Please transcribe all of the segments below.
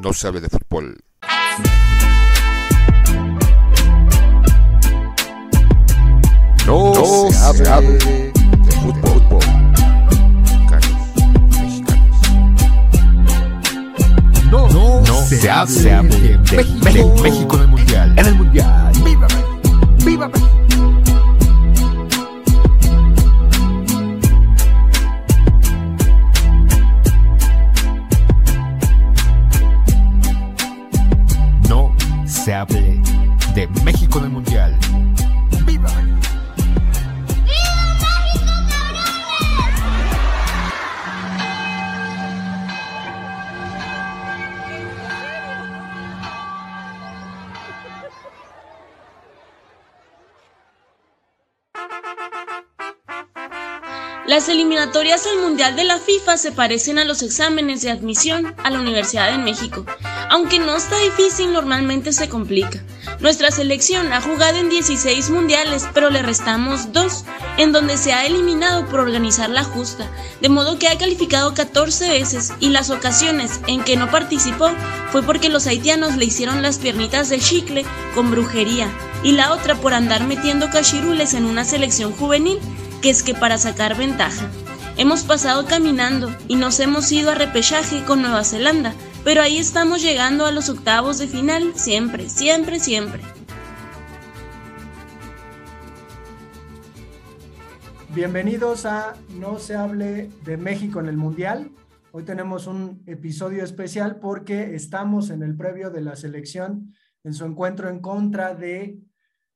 no sabe de fútbol. No, se, hable de, fútbol. No, no, se, hable, de, México, México, en el Mundial. En el Mundial. ¡Viva ¡Viva Las eliminatorias al Mundial de la FIFA se parecen a los exámenes de admisión a la Universidad de México. Aunque no está difícil, normalmente se complica. Nuestra selección ha jugado en 16 mundiales, pero le restamos 2, en donde se ha eliminado por organizar la justa, de modo que ha calificado 14 veces y las ocasiones en que no participó fue porque los haitianos le hicieron las piernitas de chicle con brujería y la otra por andar metiendo cachirules en una selección juvenil, que es que para sacar ventaja. Hemos pasado caminando y nos hemos ido a repechaje con Nueva Zelanda, pero ahí estamos llegando a los octavos de final siempre, siempre, siempre. Bienvenidos a No se hable de México en el Mundial. Hoy tenemos un episodio especial porque estamos en el previo de la selección en su encuentro en contra de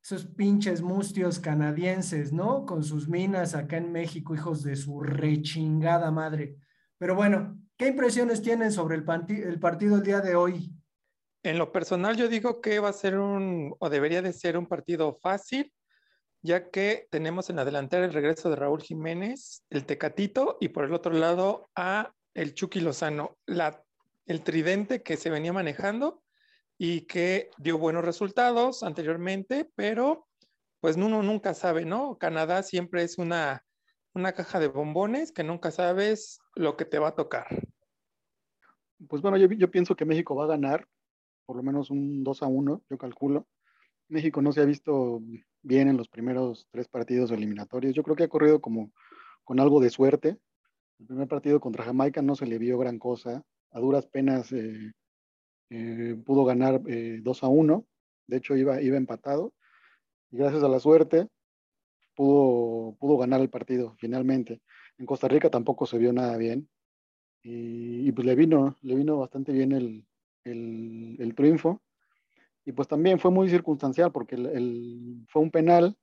esos pinches mustios canadienses, ¿no? Con sus minas acá en México, hijos de su rechingada madre. Pero bueno, ¿Qué impresiones tienen sobre el, partido el día de hoy? En lo personal, yo digo que va a ser un, o debería de ser un partido fácil, ya que tenemos en la delantera el regreso de Raúl Jiménez, el Tecatito, y por el otro lado a el Chucky Lozano, el tridente que se venía manejando y que dio buenos resultados anteriormente, pero pues uno nunca sabe, ¿no? Canadá siempre es una una caja de bombones que nunca sabes lo que te va a tocar. Pues bueno, yo, pienso que México va a ganar, por lo menos un 2 a 1, yo calculo. México no se ha visto bien en los primeros tres partidos eliminatorios. Yo creo que ha corrido como con algo de suerte. El primer partido contra Jamaica no se le vio gran cosa. A duras penas eh, eh, pudo ganar 2 eh, a 1. De hecho, iba, iba empatado. Y gracias a la suerte, pudo, pudo ganar el partido finalmente. En Costa Rica tampoco se vio nada bien. Y, pues le vino, le vino bastante bien el, el, triunfo. Y pues también fue muy circunstancial porque el, fue un penal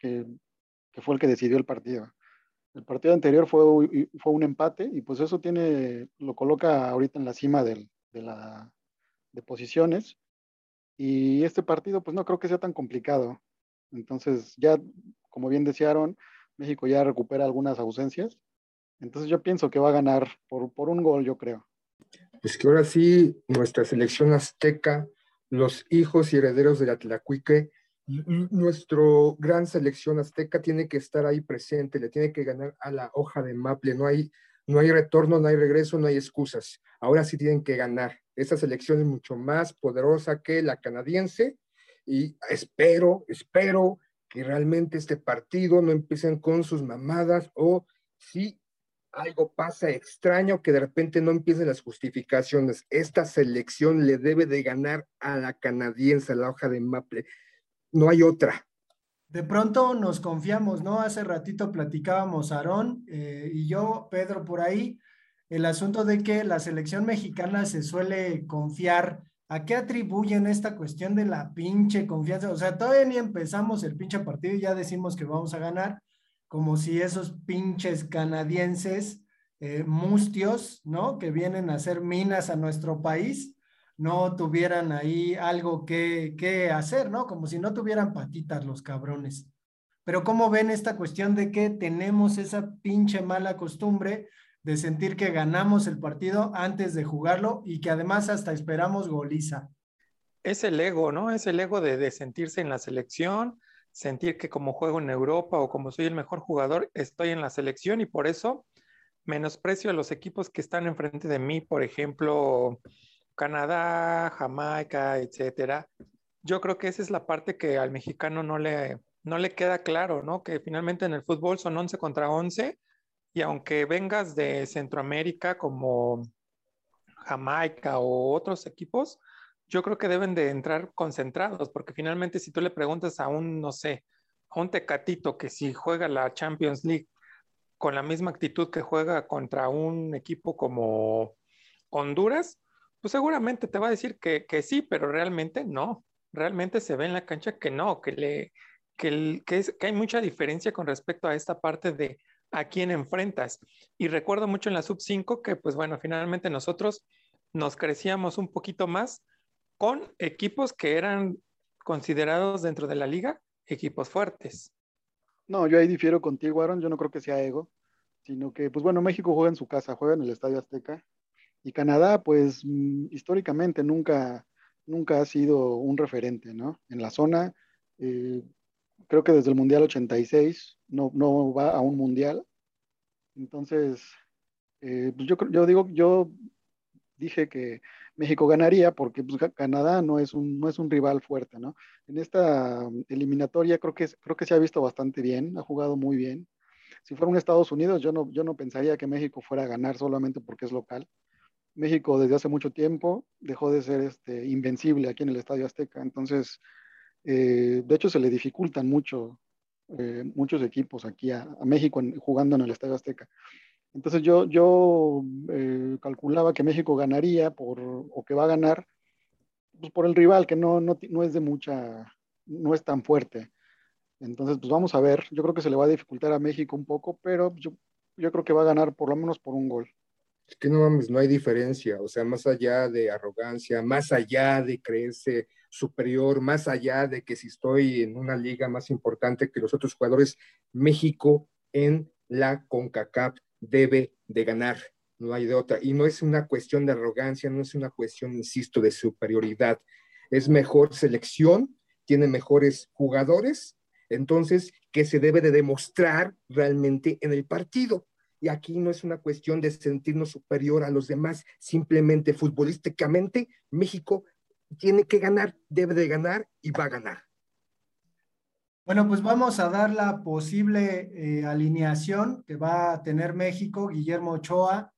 que, que, fue el que decidió el partido. El partido anterior fue, fue un empate y pues eso tiene, lo coloca ahorita en la cima del, de, la, de posiciones. Y este partido pues no creo que sea tan complicado. Entonces ya como bien desearon, México ya recupera algunas ausencias. Entonces yo pienso que va a ganar por, por un gol, yo creo. Pues que ahora sí, nuestra selección azteca, los hijos y herederos de la Tlacuique, nuestro gran selección azteca tiene que estar ahí presente, le tiene que ganar a la hoja de Maple, no hay, no hay retorno, no hay regreso, no hay excusas. Ahora sí tienen que ganar. Esta selección es mucho más poderosa que la canadiense y espero, espero que realmente este partido no empiecen con sus mamadas o si algo pasa extraño que de repente no empiecen las justificaciones. Esta selección le debe de ganar a la canadiense, a la hoja de Maple. No hay otra. De pronto nos confiamos, ¿no? Hace ratito platicábamos Aarón eh, y yo, Pedro, por ahí, el asunto de que la selección mexicana se suele confiar ¿A qué atribuyen esta cuestión de la pinche confianza? O sea, todavía ni empezamos el pinche partido y ya decimos que vamos a ganar, como si esos pinches canadienses eh, mustios, ¿no? Que vienen a hacer minas a nuestro país, no tuvieran ahí algo que, que hacer, ¿no? Como si no tuvieran patitas los cabrones. Pero ¿cómo ven esta cuestión de que tenemos esa pinche mala costumbre de sentir que ganamos el partido antes de jugarlo y que además hasta esperamos goliza. Es el ego, ¿no? Es el ego de, sentirse en la selección, sentir que como juego en Europa o como soy el mejor jugador, estoy en la selección y por eso menosprecio a los equipos que están enfrente de mí, por ejemplo, Canadá, Jamaica, etcétera. Yo creo que esa es la parte que al mexicano no le, no le queda claro, ¿no? Que finalmente en el fútbol son 11 contra 11 y aunque vengas de Centroamérica como Jamaica o otros equipos, yo creo que deben de entrar concentrados, porque finalmente si tú le preguntas a un, no sé, a un Tecatito que si juega la Champions League con la misma actitud que juega contra un equipo como Honduras, pues seguramente te va a decir que, que sí, pero realmente no. Realmente se ve en la cancha que no, que, le, que, que, es, que hay mucha diferencia con respecto a esta parte de a quién enfrentas. Y recuerdo mucho en la sub 5 que, pues bueno, finalmente nosotros nos crecíamos un poquito más con equipos que eran considerados dentro de la liga equipos fuertes. No, yo ahí difiero contigo, Aaron. Yo no creo que sea ego, sino que, pues bueno, México juega en su casa, juega en el Estadio Azteca. Y Canadá, pues mm, históricamente nunca, nunca ha sido un referente, ¿no? En la zona, eh, creo que desde el Mundial 86 no, no va a un Mundial. Entonces, eh, pues yo, yo digo, yo dije que México ganaría porque pues, Canadá no es, un, no es un rival fuerte, ¿no? En esta eliminatoria creo que, creo que se ha visto bastante bien, ha jugado muy bien. Si fuera un Estados Unidos, yo no, yo no pensaría que México fuera a ganar solamente porque es local. México desde hace mucho tiempo dejó de ser este, invencible aquí en el Estadio Azteca, entonces, eh, de hecho, se le dificultan mucho eh, muchos equipos aquí a, México jugando en el Estadio Azteca. Entonces yo, yo eh, calculaba que México ganaría por, o que va a ganar pues por el rival, que no, no, no, es de mucha, no es tan fuerte. Entonces, pues vamos a ver. Yo creo que se le va a dificultar a México un poco, pero yo, yo creo que va a ganar por lo menos por un gol. Es que no mames, no hay diferencia. O sea, más allá de arrogancia, más allá de creerse superior, más allá de que si estoy en una liga más importante que los otros jugadores, México en la CONCACAF debe de ganar, no hay de otra. Y no es una cuestión de arrogancia, no es una cuestión, insisto, de superioridad. Es mejor selección, tiene mejores jugadores, entonces, que se debe de demostrar realmente en el partido. Y aquí no es una cuestión de sentirnos superior a los demás, simplemente futbolísticamente México tiene que ganar, debe de ganar y va a ganar. Bueno, pues vamos a dar la posible eh, alineación que va a tener México, Guillermo Ochoa,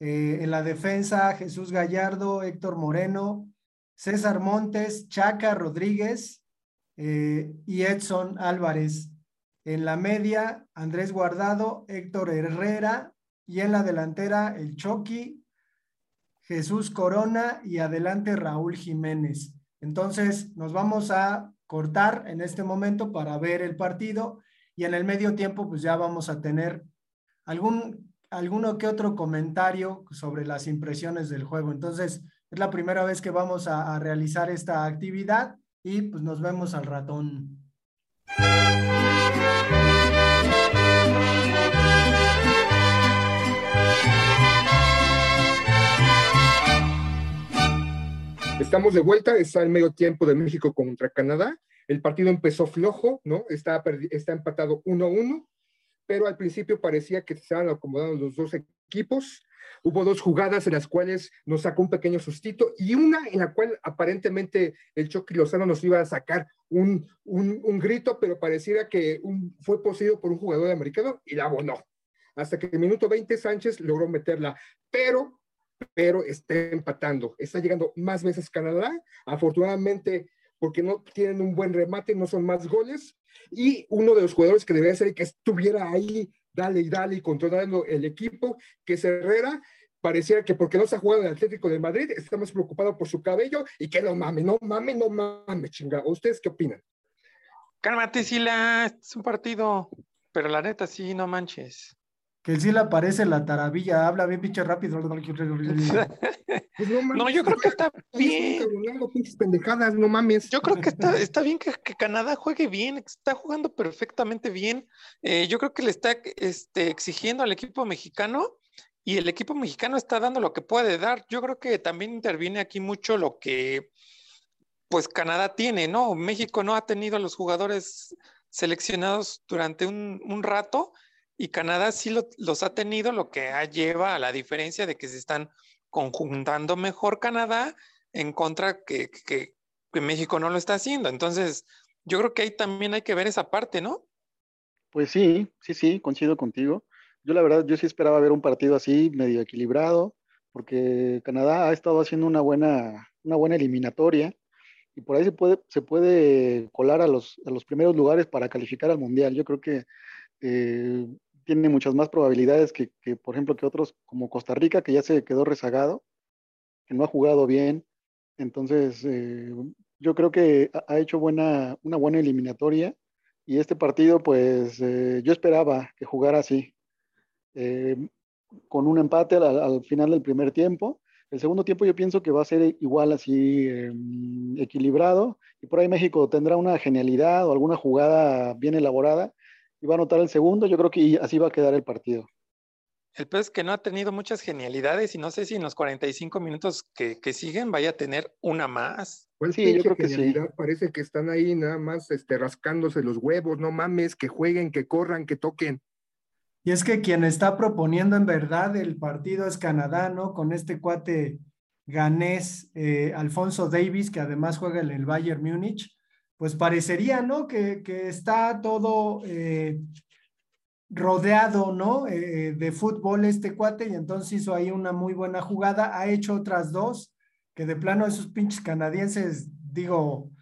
eh, en la defensa Jesús Gallardo, Héctor Moreno, César Montes, Chaca Rodríguez eh, y Edson Álvarez. En la media, Andrés Guardado, Héctor Herrera y en la delantera, el Chucky, Jesús Corona y adelante Raúl Jiménez. Entonces, nos vamos a cortar en este momento para ver el partido y en el medio tiempo pues ya vamos a tener algún alguno que otro comentario sobre las impresiones del juego. Entonces, es la primera vez que vamos a, a realizar esta actividad y pues nos vemos al ratón. Estamos de vuelta, está el medio tiempo de México contra Canadá. El partido empezó flojo, ¿no? Está, está empatado 1-1, pero al principio parecía que se estaban acomodando los dos equipos. Hubo dos jugadas en las cuales nos sacó un pequeño sustito y una en la cual aparentemente el Chucky Lozano nos iba a sacar un, un, un grito, pero pareciera que un, fue poseído por un jugador americano y la abonó. Hasta que en el minuto 20 Sánchez logró meterla, pero pero está empatando. Está llegando más veces Canadá. Afortunadamente, porque no tienen un buen remate, no son más goles. Y uno de los jugadores que debería ser que estuviera ahí, dale y dale y controlando el equipo, que es Herrera, pareciera que porque no se ha jugado en el Atlético de Madrid, está más preocupado por su cabello y que no mame, no mame, no mame, chingado. ¿Ustedes qué opinan? Cálmate, Sila, es un partido, pero la neta sí, no manches que sí le aparece la taravilla, habla bien pinche rápido. Pues no, no, yo creo que está bien. pendejadas, no mames. Yo creo que está, está bien que, que, Canadá juegue bien, está jugando perfectamente bien. Eh, yo creo que le está este, exigiendo al equipo mexicano y el equipo mexicano está dando lo que puede dar. Yo creo que también interviene aquí mucho lo que pues Canadá tiene, ¿no? México no ha tenido a los jugadores seleccionados durante un, un rato y Canadá sí los ha tenido, lo que lleva a la diferencia de que se están conjuntando mejor Canadá en contra que, que, México no lo está haciendo. Entonces, yo creo que ahí también hay que ver esa parte, ¿no? Pues sí, sí, sí, coincido contigo. Yo la verdad, yo sí esperaba ver un partido así, medio equilibrado, porque Canadá ha estado haciendo una buena, una buena eliminatoria y por ahí se puede, se puede colar a los, a los primeros lugares para calificar al Mundial. Yo creo que eh, tiene muchas más probabilidades que, por ejemplo, que otros como Costa Rica, que ya se quedó rezagado, que no ha jugado bien. Entonces, eh, yo creo que ha hecho buena, una buena eliminatoria y este partido, pues eh, yo esperaba que jugara así, con un empate al, al, final del primer tiempo. El segundo tiempo yo pienso que va a ser igual así equilibrado y por ahí México tendrá una genialidad o alguna jugada bien elaborada y va a anotar el segundo. Yo creo que así va a quedar el partido. El pez que no ha tenido muchas genialidades y no sé si en los 45 minutos que, que siguen vaya a tener una más. Pues sí, yo creo que sí. Parece que están ahí nada más este, rascándose los huevos, no mames, que jueguen, que corran, que toquen. Y es que quien está proponiendo en verdad el partido es Canadá, ¿no? Con este cuate ganés, eh, Alfonso Davis, que además juega en el Bayern Múnich, pues parecería, ¿no? Que, que está todo eh, rodeado, ¿no? Eh, de fútbol este cuate y entonces hizo ahí una muy buena jugada, ha hecho otras dos, que de plano esos pinches canadienses, digo,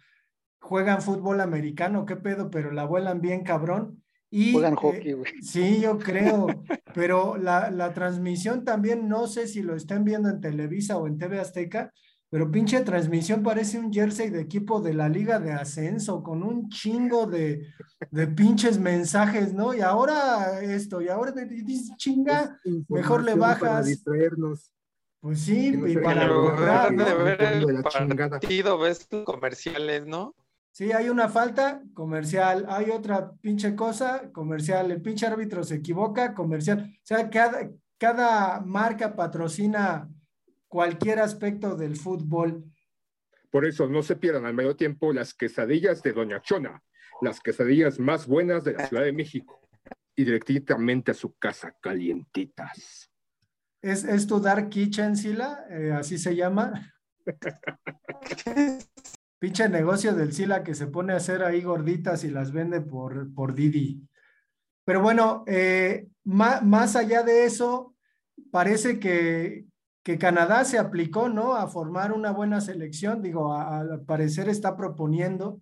juegan fútbol americano, qué pedo, pero la vuelan bien cabrón. Y, juegan hockey, güey. Eh, sí, yo creo, pero la, la transmisión también, no sé si lo estén viendo en Televisa o en TV Azteca, pero pinche transmisión parece un jersey de equipo de la Liga de Ascenso, con un chingo de, de pinches mensajes, ¿no? Y ahora esto, y ahora dices, chinga, mejor le bajas. Para distraernos. Pues sí, no y para lograr, de el De la chingada. partido, ves comerciales, ¿no? Sí, hay una falta, comercial. Hay otra pinche cosa, comercial. El pinche árbitro se equivoca, comercial. O sea, cada, cada marca patrocina cualquier aspecto del fútbol. Por eso no se pierdan al medio tiempo las quesadillas de Doña Chona, las quesadillas más buenas de la Ciudad de México y directamente a su casa, calientitas. ¿Es, es tu Dark Kitchen, Sila? Eh, así se llama. Pinche negocio del Sila que se pone a hacer ahí gorditas y las vende por, por Didi. Pero bueno, eh, más, más allá de eso, parece que, que Canadá se aplicó, ¿no? A formar una buena selección, digo, al parecer está proponiendo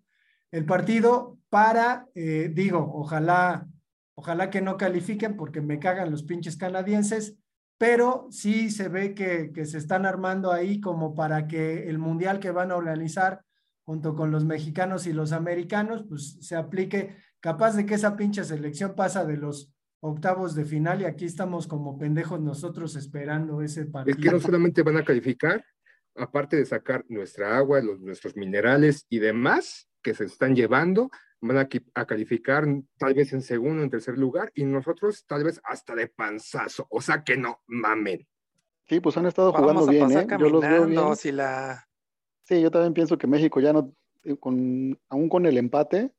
el partido para, eh, digo, ojalá, ojalá que no califiquen porque me cagan los pinches canadienses, pero sí se ve que, que se están armando ahí como para que el mundial que van a organizar junto con los mexicanos y los americanos, pues se aplique, capaz de que esa pinche selección pasa de los octavos de final y aquí estamos como pendejos nosotros esperando ese Es partido. que no solamente van a calificar, aparte de sacar nuestra agua, los- nuestros minerales y demás que se están llevando, van a, a calificar tal vez en segundo, en tercer lugar, y nosotros tal vez hasta de panzazo. O sea que no mamen. Sí, pues han estado jugando Vamos a bien, ¿eh? Yo los veo bien. si la... Sí, yo también pienso que México ya no, eh, con, aún con el empate.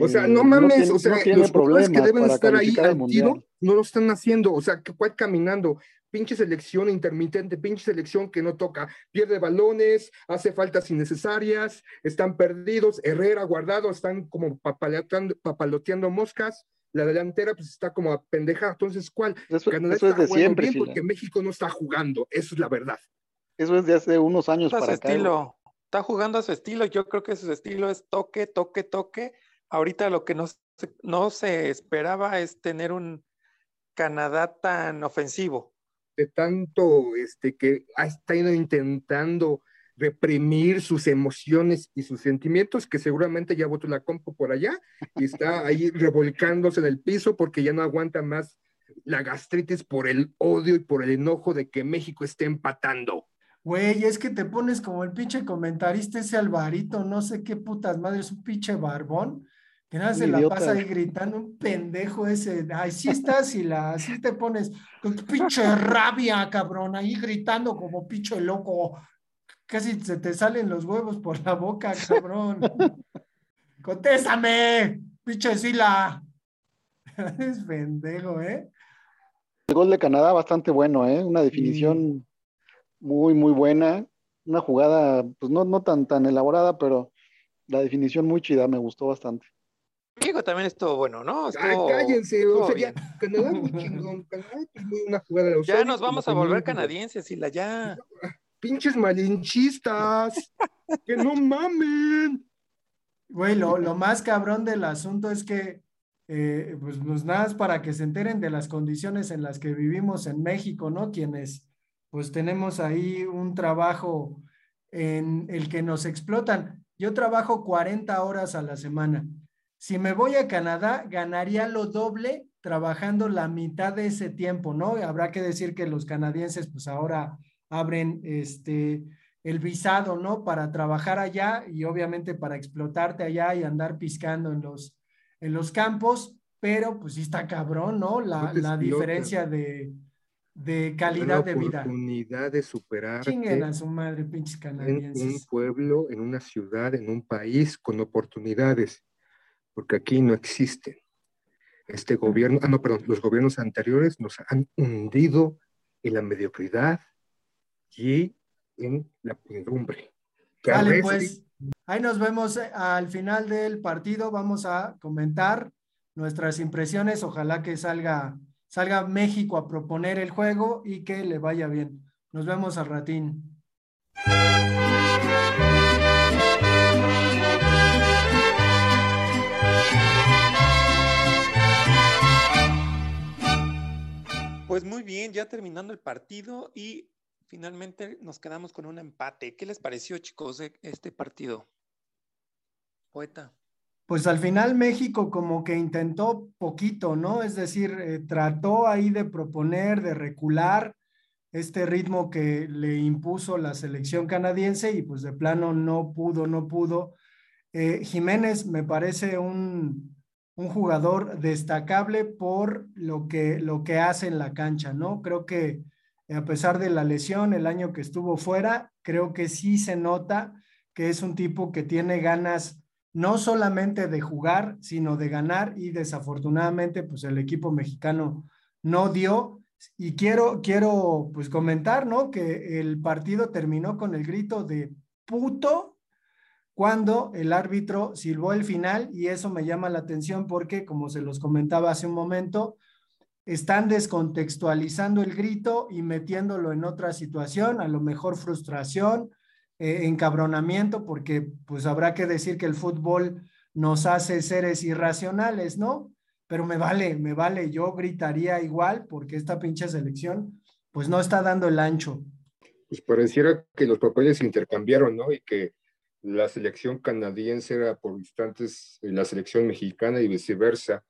O sea, eh, no mames, tiene, o sea, no los jugadores que deben estar ahí al tiro no lo están haciendo. O sea, que cuál caminando, pinche selección intermitente, pinche selección que no toca, pierde balones, hace faltas innecesarias, están perdidos, Herrera, Guardado, están como papaloteando, papaloteando moscas. La delantera pues está como a pendeja. Entonces, ¿cuál? Eso, Canadá eso es está de siempre, bien porque México no está jugando. Eso es la verdad. Eso es de hace unos años a su para acá. estilo. Está jugando a su estilo. Yo creo que su estilo es toque, toque, toque. Ahorita lo que no se, no se esperaba es tener un Canadá tan ofensivo. de tanto este, que ha estado intentando reprimir sus emociones y sus sentimientos, que seguramente ya botó la compu por allá y está ahí revolcándose en el piso porque ya no aguanta más la gastritis por el odio y por el enojo de que México esté empatando. Güey, es que te pones como el pinche comentarista ese Alvarito, no sé qué putas madres, un pinche barbón, que nada se la pasa ahí gritando, un pendejo ese, ay, sí estás y la, así te pones, con tu pinche rabia, cabrón, ahí gritando como pinche loco, casi se te salen los huevos por la boca, cabrón. Contéstame, pinche Sila. es pendejo, ¿eh? El gol de Canadá bastante bueno, ¿eh? Una definición muy, muy buena. Una jugada, pues no, no tan, tan elaborada, pero la definición muy chida, me gustó bastante. Diego también estuvo bueno, ¿no? Estuvo- cállense, estuvo o sea, ya. Canadá muy chingón, Canadá es muy una jugada de Ya nos vamos a volver canadienses, y la ya. Pinches malinchistas, que no mamen. Güey, lo, lo más cabrón del asunto es que, eh, pues, pues nada, es para que se enteren de las condiciones en las que vivimos en México, ¿no? Quienes, pues tenemos ahí un trabajo en el que nos explotan. Yo trabajo 40 horas a la semana. Si me voy a Canadá, ganaría lo doble trabajando la mitad de ese tiempo, ¿no? Habrá que decir que los canadienses, pues ahora abren este el visado, ¿no? Para trabajar allá y obviamente para explotarte allá y andar piscando en los, en los campos, pero pues sí está cabrón, ¿no? La, la diferencia de, de calidad de vida. oportunidad de Chinguen a su madre, pinches en un canadienses. pueblo, en una ciudad, en un país con oportunidades, porque aquí no existen. Este gobierno, ah, no, perdón, los gobiernos anteriores nos han hundido en la mediocridad y en la podredumbre. Arreste- pues ahí nos vemos eh, al final del partido. Vamos a comentar nuestras impresiones. Ojalá que salga, salga México a proponer el juego y que le vaya bien. Nos vemos al ratín. Pues muy bien, ya terminando el partido y finalmente nos quedamos con un empate. ¿Qué les pareció, chicos, de este partido? Poeta. Pues al final México como que intentó poquito, ¿no? Es decir, eh, trató ahí de proponer, de recular este ritmo que le impuso la selección canadiense y pues de plano no pudo, no pudo. Eh, Jiménez me parece un, un jugador destacable por lo que, lo que hace en la cancha, ¿no? Creo que a pesar de la lesión, el año que estuvo fuera, creo que sí se nota que es un tipo que tiene ganas no solamente de jugar, sino de ganar y desafortunadamente pues el equipo mexicano no dio. Y quiero, quiero pues comentar, ¿no? Que el partido terminó con el grito de puto cuando el árbitro silbó el final y eso me llama la atención porque, como se los comentaba hace un momento, están descontextualizando el grito y metiéndolo en otra situación, a lo mejor frustración, eh, encabronamiento, porque pues habrá que decir que el fútbol nos hace seres irracionales, ¿no? Pero me vale, me vale, yo gritaría igual porque esta pinche selección pues no está dando el ancho. Pues pareciera que los papeles se intercambiaron, ¿no? Y que la selección canadiense era por instantes la selección mexicana y viceversa.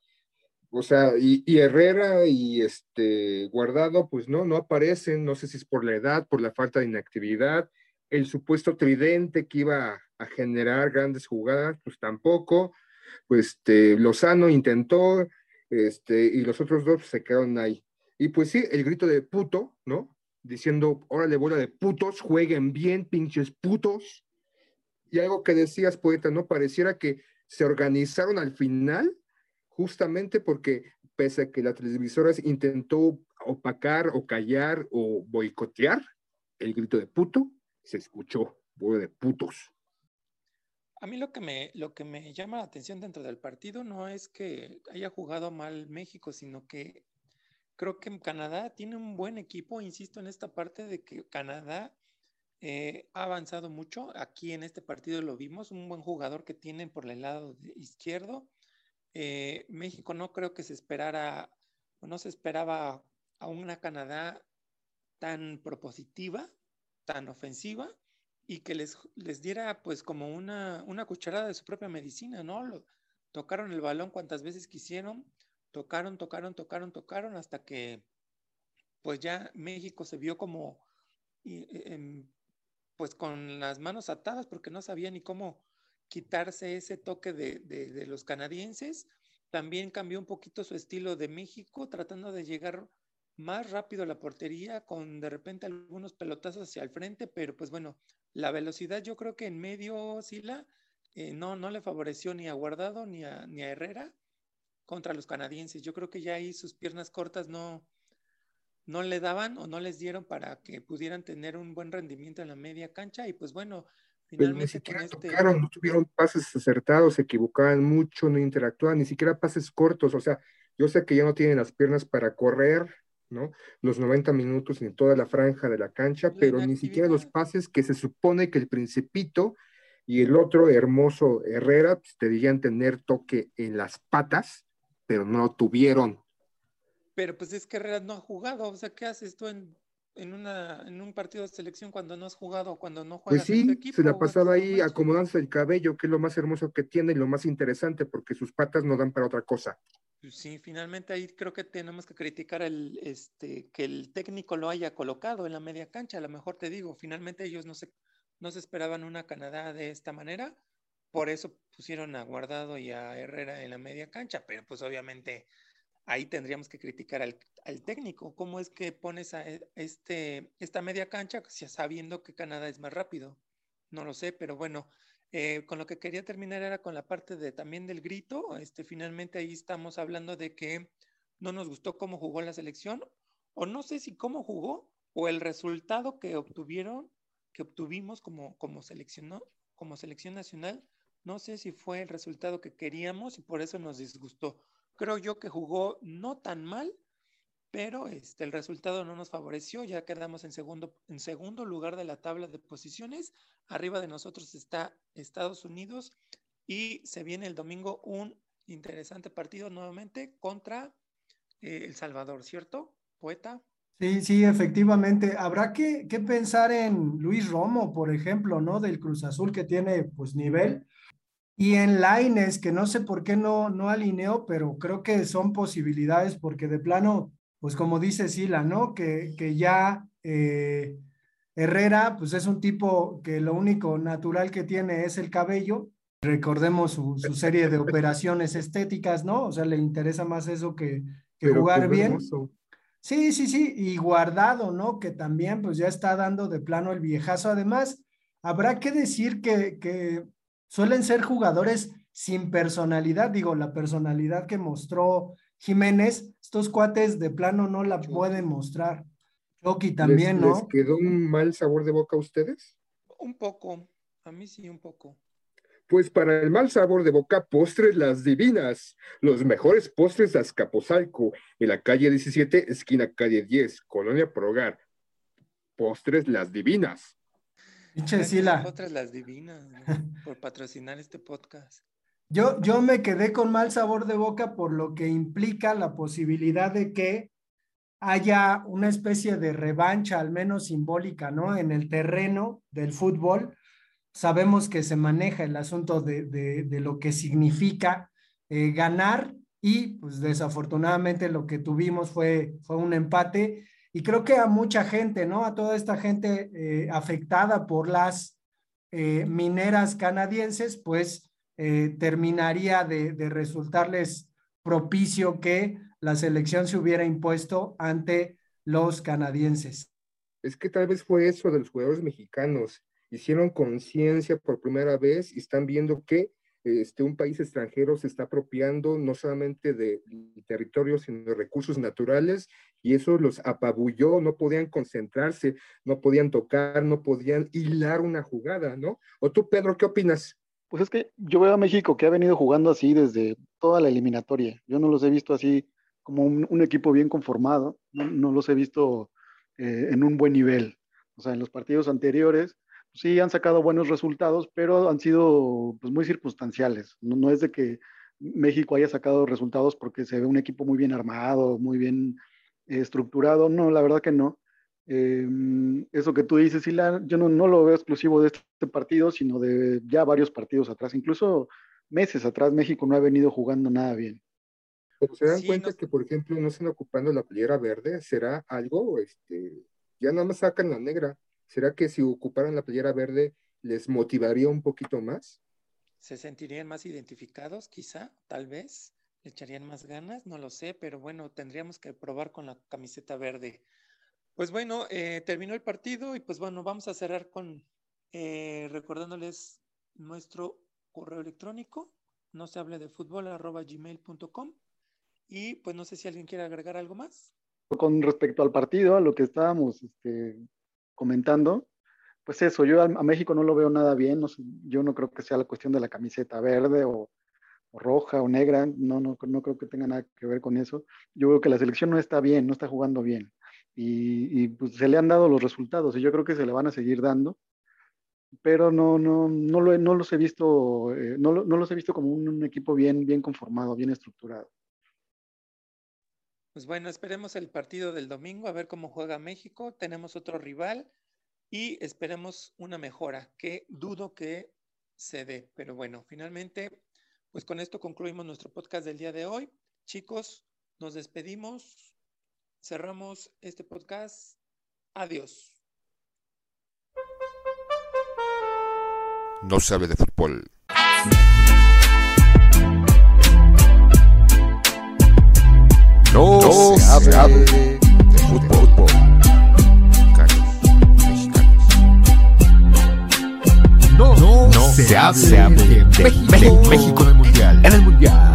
O sea, y, y, Herrera y este Guardado, pues no, no aparecen, no sé si es por la edad, por la falta de inactividad, el supuesto tridente que iba a generar grandes jugadas, pues tampoco, pues este, Lozano intentó, este, y los otros dos se quedaron ahí. Y pues sí, el grito de puto, ¿no? Diciendo, órale, bola de putos, jueguen bien, pinches putos. Y algo que decías, poeta, ¿no? Pareciera que se organizaron al final justamente porque pese a que la televisora intentó opacar o callar o boicotear el grito de puto, se escuchó, bola de putos. A mí lo que, me, lo que me llama la atención dentro del partido no es que haya jugado mal México, sino que creo que Canadá tiene un buen equipo, insisto en esta parte de que Canadá eh, ha avanzado mucho. Aquí en este partido lo vimos, un buen jugador que tienen por el lado izquierdo. Eh, México no creo que se esperara, no se esperaba a una Canadá tan propositiva, tan ofensiva y que les, les diera pues como una, una, cucharada de su propia medicina, ¿no? Lo, tocaron el balón cuantas veces quisieron, tocaron, tocaron, tocaron, tocaron, hasta que pues ya México se vio como eh, pues con las manos atadas porque no sabía ni cómo quitarse ese toque de, de, los canadienses. También cambió un poquito su estilo de México, tratando de llegar más rápido a la portería, con de repente algunos pelotazos hacia el frente, pero pues bueno, la velocidad yo creo que en medio Sila eh, no, no le favoreció ni a Guardado ni a, ni a Herrera, contra los canadienses. Yo creo que ya ahí sus piernas cortas no, no le daban o no les dieron para que pudieran tener un buen rendimiento en la media cancha y pues bueno, pero ni siquiera este... tocaron, no tuvieron pases acertados, se equivocaban mucho, no interactuaban, ni siquiera pases cortos. O sea, yo sé que ya no tienen las piernas para correr, ¿no? Los 90 minutos en toda la franja de la cancha, pero ni siquiera los pases que se supone que el Principito y el otro hermoso Herrera pues, dirían tener toque en las patas, pero no lo tuvieron. Pero pues es que Herrera no ha jugado, o sea, ¿qué haces tú en en, una, en un partido de selección cuando no has jugado, cuando no juegas pues sí, equipo, se la pasaba ahí acomodándose el cabello, que es lo más hermoso que tiene y lo más interesante, porque sus patas no dan para otra cosa. Pues sí, finalmente ahí creo que tenemos que criticar el, este, que el técnico lo haya colocado en la media cancha. A lo mejor te digo, finalmente ellos no se, no se esperaban una Canadá de esta manera, por eso pusieron a Guardado y a Herrera en la media cancha, pero pues obviamente ahí tendríamos que criticar al, técnico. ¿Cómo es que pones a e, este, esta media cancha sabiendo que Canadá es más rápido? No lo sé, pero bueno, eh, con lo que quería terminar era con la parte de también del grito. Este, finalmente ahí estamos hablando de que no nos gustó cómo jugó la selección, o no sé si cómo jugó, o el resultado que obtuvieron, que obtuvimos como, como, como selección nacional, no sé si fue el resultado que queríamos y por eso nos disgustó Creo yo que jugó no tan mal, pero este, el resultado no nos favoreció. Ya quedamos en segundo, en segundo lugar de la tabla de posiciones. Arriba de nosotros está Estados Unidos y se viene el domingo un interesante partido nuevamente contra eh, El Salvador, ¿cierto? Poeta. Sí, sí, efectivamente. Habrá que, que, pensar en Luis Romo, por ejemplo, ¿no? Del Cruz Azul que tiene pues nivel y en Laines, que no sé por qué no, no alineó, pero creo que son posibilidades porque de plano, pues como dice Sila, ¿no? Que, que ya eh, Herrera, pues es un tipo que lo único natural que tiene es el cabello. Recordemos su, serie de operaciones estéticas, ¿no? O sea, le interesa más eso que, que jugar bien. Sí, sí, sí, y guardado, ¿no? Que también pues ya está dando de plano el viejazo. Además, habrá que decir que, que suelen ser jugadores sin personalidad. Digo, la personalidad que mostró Jiménez, estos cuates de plano no la pueden mostrar. Chucky también, ¿no? ¿Les quedó un mal sabor de boca a ustedes? Un poco, a mí sí, un poco. Pues para el mal sabor de boca, postres las divinas. Los mejores postres de Azcapotzalco, en la calle 17, esquina calle 10, Colonia Progar. Postres las divinas. Pinche Sila. Otras las divinas, por patrocinar este podcast. Yo, yo me quedé con mal sabor de boca por lo que implica la posibilidad de que haya una especie de revancha, al menos simbólica, ¿no? En el terreno del fútbol. Sabemos que se maneja el asunto de, de, lo que significa eh, ganar y pues desafortunadamente lo que tuvimos fue, fue un empate y creo que a mucha gente, ¿no? A toda esta gente eh, afectada por las eh, mineras canadienses, pues eh, terminaría de, de, resultarles propicio que la selección se hubiera impuesto ante los canadienses. Es que tal vez fue eso de los jugadores mexicanos. Hicieron conciencia por primera vez y están viendo que este, un país extranjero se está apropiando no solamente de territorio, sino de recursos naturales, y eso los apabulló, no podían concentrarse, no podían tocar, no podían hilar una jugada, ¿no? ¿O tú, Pedro, qué opinas? Pues es que yo veo a México que ha venido jugando así desde toda la eliminatoria. Yo no los he visto así como un, equipo bien conformado, no, los he visto eh, en un buen nivel. O sea, en los partidos anteriores sí han sacado buenos resultados, pero han sido pues, muy circunstanciales. No, es de que México haya sacado resultados porque se ve un equipo muy bien armado, muy bien eh, estructurado. No, la verdad que no. Em, eso que tú dices, Sila, yo no, no, lo veo exclusivo de este partido, sino de ya varios partidos atrás. Incluso meses atrás México no ha venido jugando nada bien. Pero se dan cuenta que, por ejemplo, no están ocupando la playera verde, será algo, este, ya nada más sacan la negra. ¿Será que si ocuparan la playera verde les motivaría un poquito más? ¿Se sentirían más identificados, quizá, tal vez? ¿Le echarían más ganas? No lo sé, pero bueno, tendríamos que probar con la camiseta verde. Pues bueno, eh, terminó el partido y pues bueno, vamos a cerrar con eh, recordándoles nuestro correo electrónico, no se hable de fútbol arroba gmail.com Y pues no sé si alguien quiere agregar algo más. Con respecto al partido, a lo que estábamos este, comentando, pues eso, yo a, México no lo veo nada bien, yo no creo que sea la cuestión de la camiseta verde o, roja o negra, no, no, no creo que tenga nada que ver con eso. Yo creo que la selección no está bien, no está jugando bien. Y, y, pues se le han dado los resultados y yo creo que se le van a seguir dando, pero no, no, no, lo, no los he visto, eh, no, no, los he visto como un, un, equipo bien, bien conformado, bien estructurado. Pues bueno, esperemos el partido del domingo, a ver cómo juega México. Tenemos otro rival y esperemos una mejora, que dudo que se dé. Pero bueno, finalmente, pues con esto concluimos nuestro podcast del día de hoy. Chicos, nos despedimos, cerramos este podcast. Adiós. No sabe de fútbol. Se, hable de fútbol. No, no, no se, se, hable, de, de, México, México, México en el Mundial. En el Mundial.